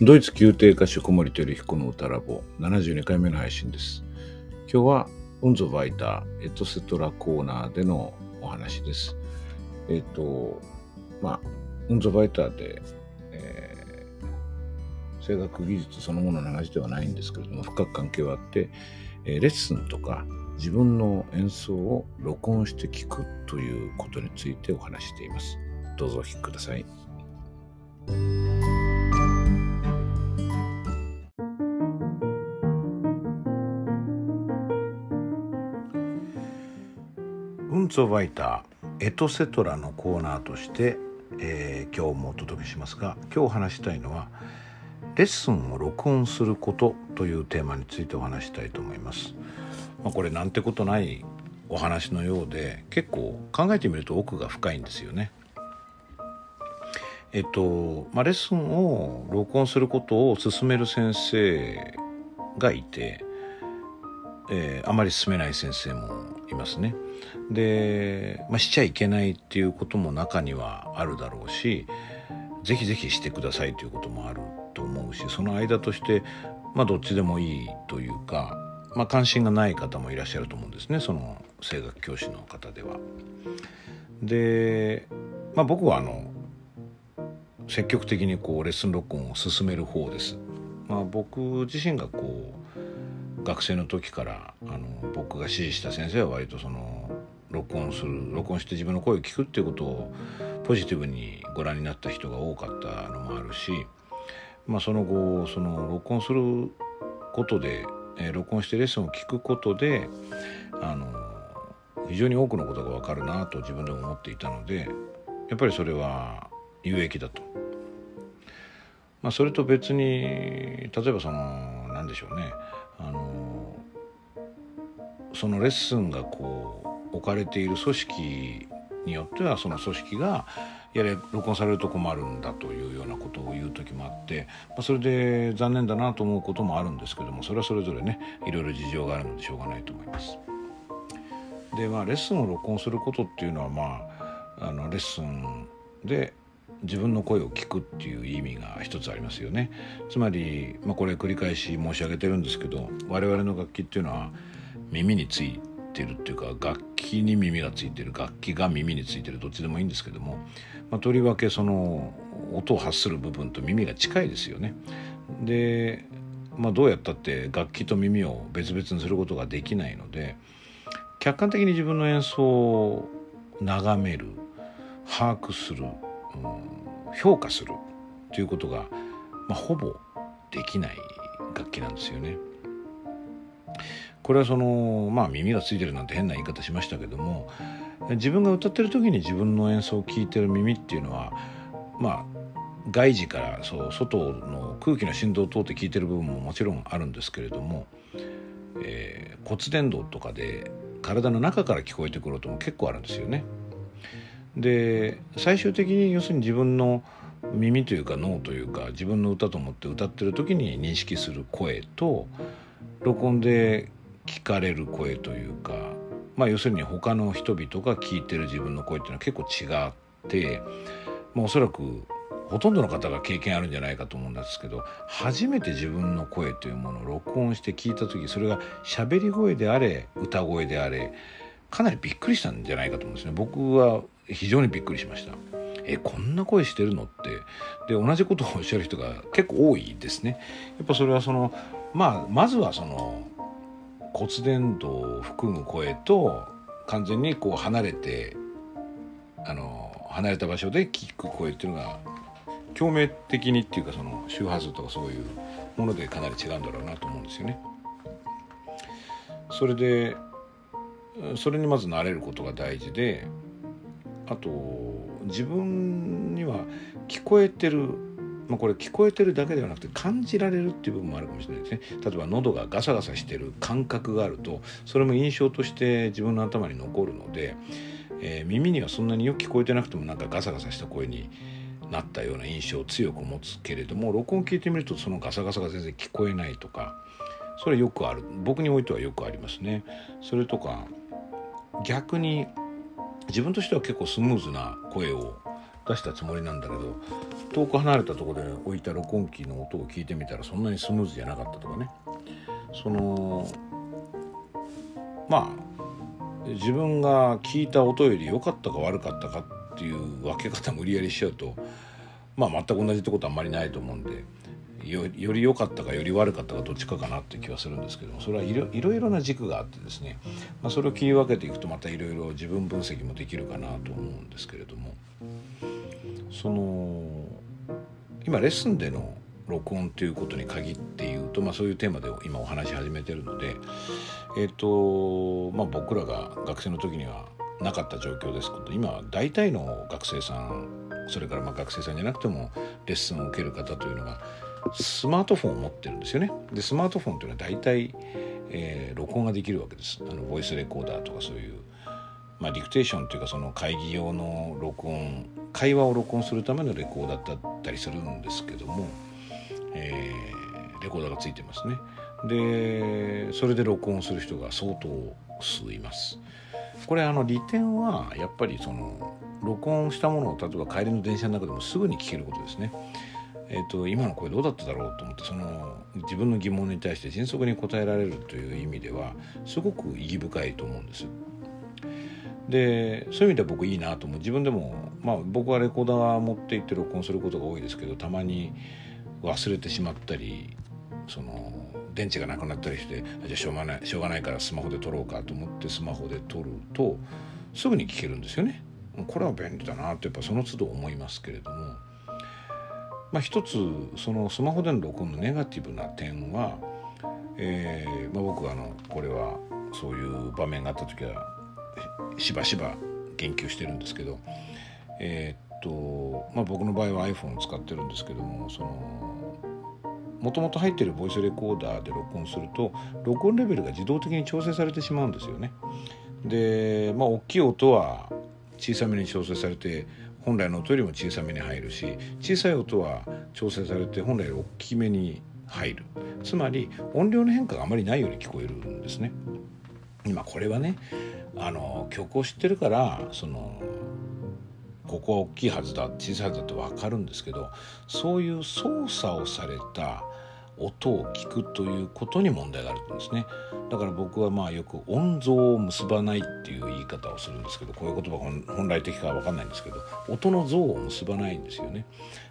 ドイツ宮廷歌手小森照彦の歌ラボ72回目の配信です。今日はウンゾバイターエトセトラコーナーでのお話です。えっ、と、まあ、ウンゾバイターで、えー声楽技術そのものの話ではないんですけれども、深く関係はあって、えーレッスンとか自分の演奏を録音して聞くということについてお話しています。どうぞお聞きください。ツォバイターエトセトラのコーナーとして、えー今日もお届けしますが今日話したいのはレッスンを録音することというテーマについてお話したいと思います。まあ、これなんてことないお話のようで結構考えてみると奥が深いんですよね。えっとまあ、レッスンを録音することを勧める先生がいて、えーあまり進めない先生もいますね。で、まあ、しちゃいけないっていうことも中にはあるだろうしぜひぜひしてくださいということもあると思うしその間として、まあ、どっちでもいいというか、まあ、関心がない方もいらっしゃると思うんですねその声楽教師の方では。で、まあ、僕はあの積極的にこうレッスン録音を進める方です。まあ、僕自身がこう学生の時からあの僕が指示した先生は割とその録音する録音して自分の声を聞くっていうことをポジティブにご覧になった人が多かったのもあるし、まあ、その後その録音することで、えー録音してレッスンを聞くことであの非常に多くのことが分かるなと自分でも思っていたのでやっぱりそれは有益だと。まあ、それと別に例えばその何でしょうねあのそのレッスンがこう置かれている組織によってはその組織がやれ録音されると困るんだというようなことを言う時もあって、まあ、それで残念だなと思うこともあるんですけどもそれはそれぞれねいろいろ事情があるのでしょうがないと思います。でまあレッスンを録音することっていうのはまああのレッスンで自分の声を聞くっていう意味が一つありますよねつまり、まあ、これ繰り返し申し上げてるんですけど我々の楽器っていうのは耳についてるっていうか楽器に耳がついてる楽器が耳についてるどっちでもいいんですけども、まあ、とりわけその音を発する部分と耳が近いですよね。で、まあ、どうやったって楽器と耳を別々にすることができないので客観的に自分の演奏を眺める把握する、うん評価するということが、まあ、ほぼできない楽器なんですよね。これはそのまあ耳がついてるなんて変な言い方しましたけども自分が歌ってる時に自分の演奏を聞いてる耳っていうのはまあ外耳からそう外の空気の振動を通って聞いてる部分ももちろんあるんですけれども、えー骨伝導とかで体の中から聞こえてくる音も結構あるんですよね。で最終的に要するに自分の耳というか脳というか自分の歌と思って歌ってる時に認識する声と録音で聞かれる声というかまあ要するに他の人々が聞いてる自分の声っていうのは結構違って、まあ、おそらくほとんどの方が経験あるんじゃないかと思うんですけど初めて自分の声というものを録音して聞いた時それが喋り声であれ歌声であれかなりびっくりしたんじゃないかと思うんですね。僕は非常にびっくりしました。えこんな声してるのって。で同じことをおっしゃる人が結構多いですね。やっぱそれはそのまあまずはその骨伝導を含む声と完全にこう離れてあの離れた場所で聞く声っていうのが共鳴的にっていうかその周波数とかそういうものでかなり違うんだろうなと思うんですよね。それでそれにまず慣れることが大事であと自分には聞こえてる、まあ、これ聞こえてるだけではなくて感じられるっていう部分もあるかもしれないですね例えば喉がガサガサしてる感覚があるとそれも印象として自分の頭に残るので、えー耳にはそんなによく聞こえてなくてもなんかガサガサした声になったような印象を強く持つけれども録音聞いてみるとそのガサガサが全然聞こえないとかそれよくある僕においてはよくありますね。それとか逆に自分としては結構スムーズな声を出したつもりなんだけど遠く離れたとこで置いた録音機の音を聞いてみたらそんなにスムーズじゃなかったとかね。そのまあ自分が聞いた音より良かったか悪かったかっていう分け方無理やりしちゃうとまあ全く同じってことはあんまりないと思うんで。より良かったかより悪かったかどっちかかなって気はするんですけどもそれはいろいろな軸があってですね、まあ、それを切り分けていくとまたいろいろ自分分析もできるかなと思うんですけれどもその今レッスンでの録音ということに限って言うと、まあ、そういうテーマで今お話し始めてるので、えーとまあ、僕らが学生の時にはなかった状況ですけど今大体の学生さんそれからまあ学生さんじゃなくてもレッスンを受ける方というのがスマートフォンを持ってるんですよね。でスマートフォンというのは大体、えー、録音ができるわけです。あのボイスレコーダーとかそういう、まあ、ディクテーションというかその会議用の録音会話を録音するためのレコーダーだったりするんですけども、えー、レコーダーがついてますね。でそれで録音する人が相当数います。これあの利点はやっぱりその録音したものを例えば帰りの電車の中でもすぐに聞けることですね。えーと、今の声どうだっただろうと思ってその自分の疑問に対して迅速に答えられるという意味ではすごく意義深いと思うんです。でそういう意味では僕いいなと思う自分でも、まあ、僕はレコーダー持って行って録音することが多いですけどたまに忘れてしまったりその電池がなくなったりしてじゃあしょうがないしょうがないからスマホで撮ろうかと思ってスマホで撮るとすぐに聞けるんですよね。これは便利だなってやっぱその都度思いますけれども。まあ、一つそのスマホでの録音のネガティブな点は、えーまあ、僕はあのこれはそういう場面があった時はしばしば言及してるんですけど、えー、っとまあ、僕の場合は iPhone を使ってるんですけどもそのもともと入ってるボイスレコーダーで録音すると録音レベルが自動的に調整されてしまうんですよね。でまあ大きい音は小さめに調整されて本来の音よりも小さめに入るし小さい音は調整されて本来より大きめに入るつまり音量の変化があまりないように聞こえるんですね。今これはねあの曲を知ってるからそのここは大きいはずだ小さいはずだって分かるんですけどそういう操作をされた音を聞くということに問題があるんですね。だから僕はまあよく音像を結ばないっていう言い方をするんですけどこういう言葉が本来的かは分かんないんですけど音の像を結ばないんですよね。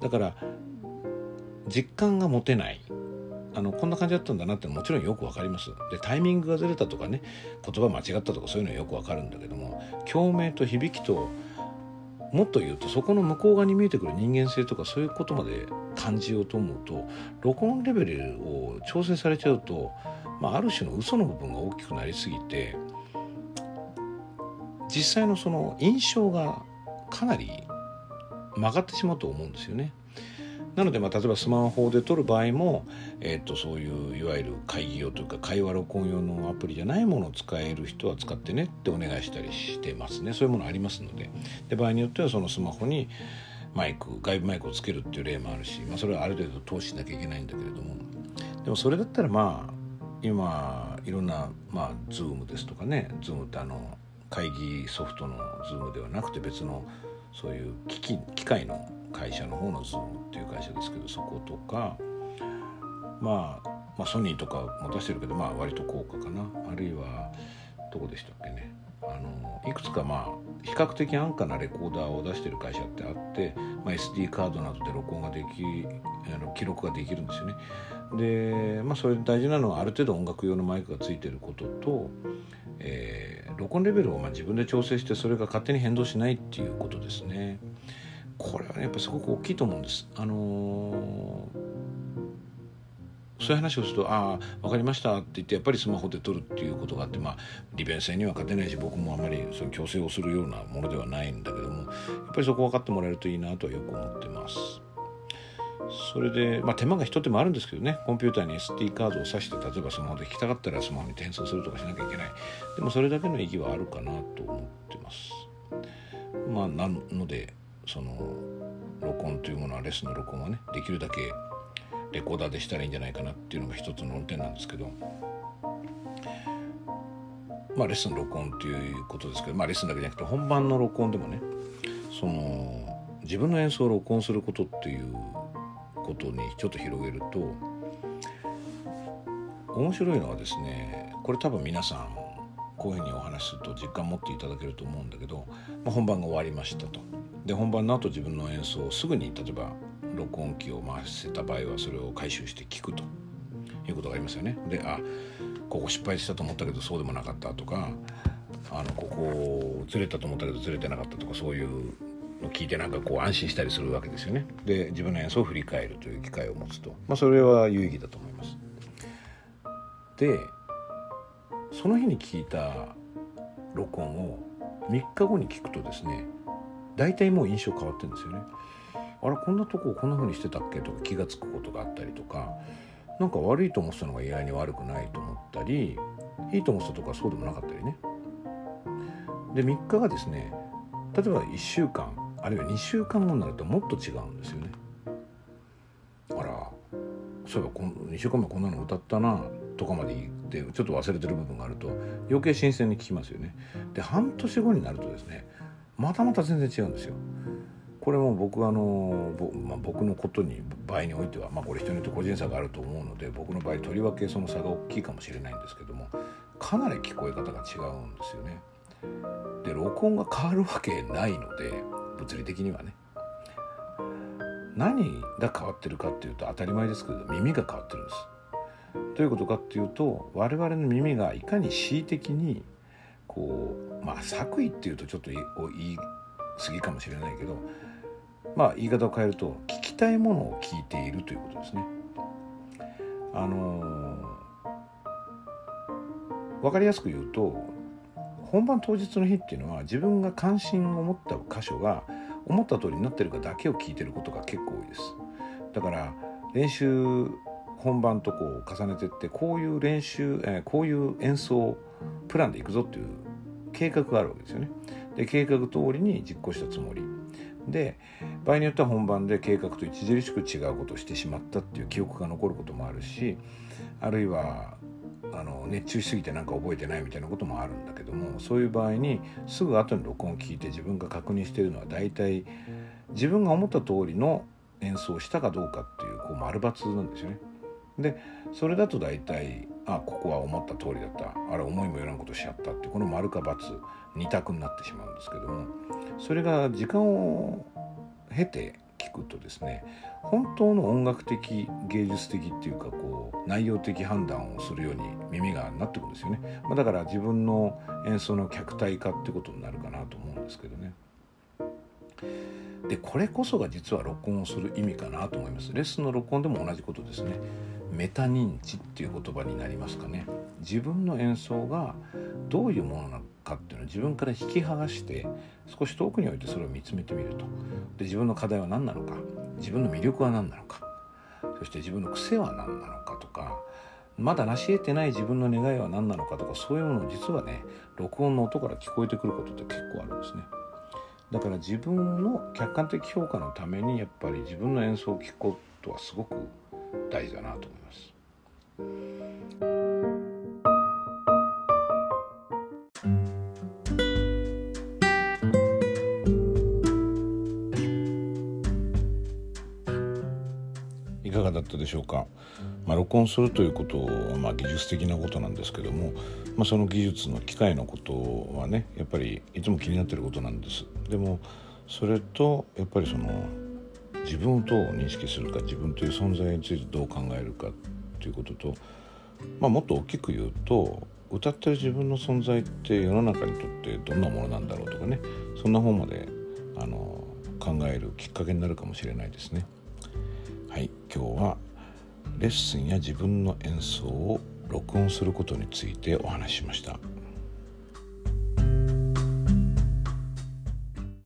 だから実感が持てない。あのこんな感じだったんだなってもちろんよくわかります。でタイミングがずれたとかね言葉間違ったとかそういうのはよくわかるんだけども共鳴と響きともっと言うとそこの向こう側に見えてくる人間性とかそういうことまで感じようと思うと録音レベルを調整されちゃうと、まあ、ある種の嘘の部分が大きくなりすぎて実際のその印象がかなり曲がってしまうと思うんですよね。なので、まあ、例えばスマホで撮る場合も、えー、とそういういわゆる会議用というか会話録音用のアプリじゃないものを使える人は使ってねってお願いしたりしてますね。そういうものありますので。で場合によってはそのスマホにマイク外部マイクをつけるっていう例もあるし、まあ、それはある程度投資しなきゃいけないんだけれども。でもそれだったらまあ今いろんなまあ Zoom ですとかね。Zoom ってあの会議ソフトの Zoom ではなくて別のそういう機器機械の会社の方のズームっていう会社ですけどそことか、まあ、まあソニーとかも出してるけどまあ割と高価かな。あるいはどこでしたっけね。あのいくつかまあ比較的安価なレコーダーを出してる会社ってあって、まあ、SD カードなどで録音ができあの記録ができるんですよね。でまあそれ大事なのはある程度音楽用のマイクがついてることと、えー、録音レベルをまあ自分で調整してそれが勝手に変動しないっていうことですね。これはねやっぱすごく大きいと思うんです。あのー、そういう話をすると「ああ分かりました」って言ってやっぱりスマホで撮るっていうことがあってまあ利便性には勝てないし僕もあまりその強制をするようなものではないんだけどもやっぱりそこ分かってもらえるといいなとはよく思ってます。それで、まあ、手間が一手間あるんですけどねコンピューターに SD カードを挿して例えばスマホで聞きたかったらスマホに転送するとかしなきゃいけないでもそれだけの意義はあるかなと思ってますまあなのでその録音というものはレッスンの録音はねできるだけレコーダーでしたらいいんじゃないかなっていうのが一つの論点なんですけどまあレッスン録音っていうことですけどまあレッスンだけじゃなくて本番の録音でもねその自分の演奏を録音することっていうことにちょっと広げると面白いのはですねこれ多分皆さんこういうふうにお話しすると実感持っていただけると思うんだけど、まあ、本番が終わりましたと。で本番の後自分の演奏をすぐに例えば録音機を回せた場合はそれを回収して聞くということがありますよね。であここ失敗したと思ったけどそうでもなかったとかあのここずれたと思ったけどずれてなかったとかそういうの聞いてなんかこう安心したりするわけですよね。で自分の演奏を振り返るという機会を持つと、まあ、それは有意義だと思います。でその日に聞いた録音を3日後に聞くとですね大体もう印象変わってるんですよね。あれこんなとここんな風にしてたっけ？とか気が付くことがあったりとかなんか悪いと思ってたのが意外に悪くないと思ったりいいと思ってたとかそうでもなかったりね。で3日がですね例えば1週間あるいは2週間後になるともっと違うんですよね。あらそういえばこの2週間前こんなの歌ったなとかまで言ってちょっと忘れてる部分があると余計新鮮に聞きますよね。で半年後になるとですねまたまた全然違うんですよ。これも僕あの、まあ、僕のことに場合においては、まあ、これ人によって個人差があると思うので僕の場合とりわけその差が大きいかもしれないんですけどもかなり聞こえ方が違うんですよね。で録音が変わるわけないので物理的にはね。何が変わってるかっていうと当たり前ですけど耳が変わってるんです。どういうことかっていうと我々の耳がいかに恣意的にこうまあ作為っていうとちょっと言い過ぎかもしれないけどまあ言い方を変えると聞きたいものを聞いているということですね。あのー、分かりやすく言うと本番当日の日っていうのは自分が関心を持った箇所が思った通りになってるかだけを聞いてることが結構多いです。だから練習本番とこう重ねてってこういう練習、えー、こういう演奏プランでいくぞっていう計画があるわけですよね。で計画通りに実行したつもりで場合によっては本番で計画と著しく違うことをしてしまったっていう記憶が残ることもあるしあるいはあの熱中しすぎて何か覚えてないみたいなこともあるんだけどもそういう場合にすぐ後に録音を聞いて自分が確認しているのは大体自分が思った通りの演奏をしたかどうかっていうこう丸抜なんですよね。でそれだと大体あここは思った通りだったあれ思いもよらんことしちゃったってこの丸か×二択になってしまうんですけどもそれが時間を経て聞くとですね本当の音楽的芸術的っていうかこう内容的判断をするように耳がなってくるんですよね、まあ、だから自分の演奏の客体化ってことになるかなと思うんですけどね。でこれこそが実は録音をする意味かなと思います。レッスンの録音でも同じことですね。メタ認知っていう言葉になりますかね。自分の演奏がどういうものなのかっていうのを自分から引き剥がして少し遠くに置いてそれを見つめてみると。で自分の課題は何なのか。自分の魅力は何なのか。そして自分の癖は何なのかとかまだ成し得てない自分の願いは何なのかとかそういうものを実はね録音の音から聞こえてくることって結構あるんですね。だから自分の客観的評価のためにやっぱり自分の演奏を聴くことはすごく大事だなと思います。いかがだったでしょうか、まあ、録音するということはまあ技術的なことなんですけども、まあ、その技術の機械のことはねやっぱりいつも気になってることなんです。でもそれとやっぱりその自分をどう認識するか自分という存在についてどう考えるかということと、まあ、もっと大きく言うと歌ってる自分の存在って世の中にとってどんなものなんだろうとかねそんな本まであの考えるきっかけになるかもしれないですね。はい今日はレッスンや自分の演奏を録音することについてお話ししました。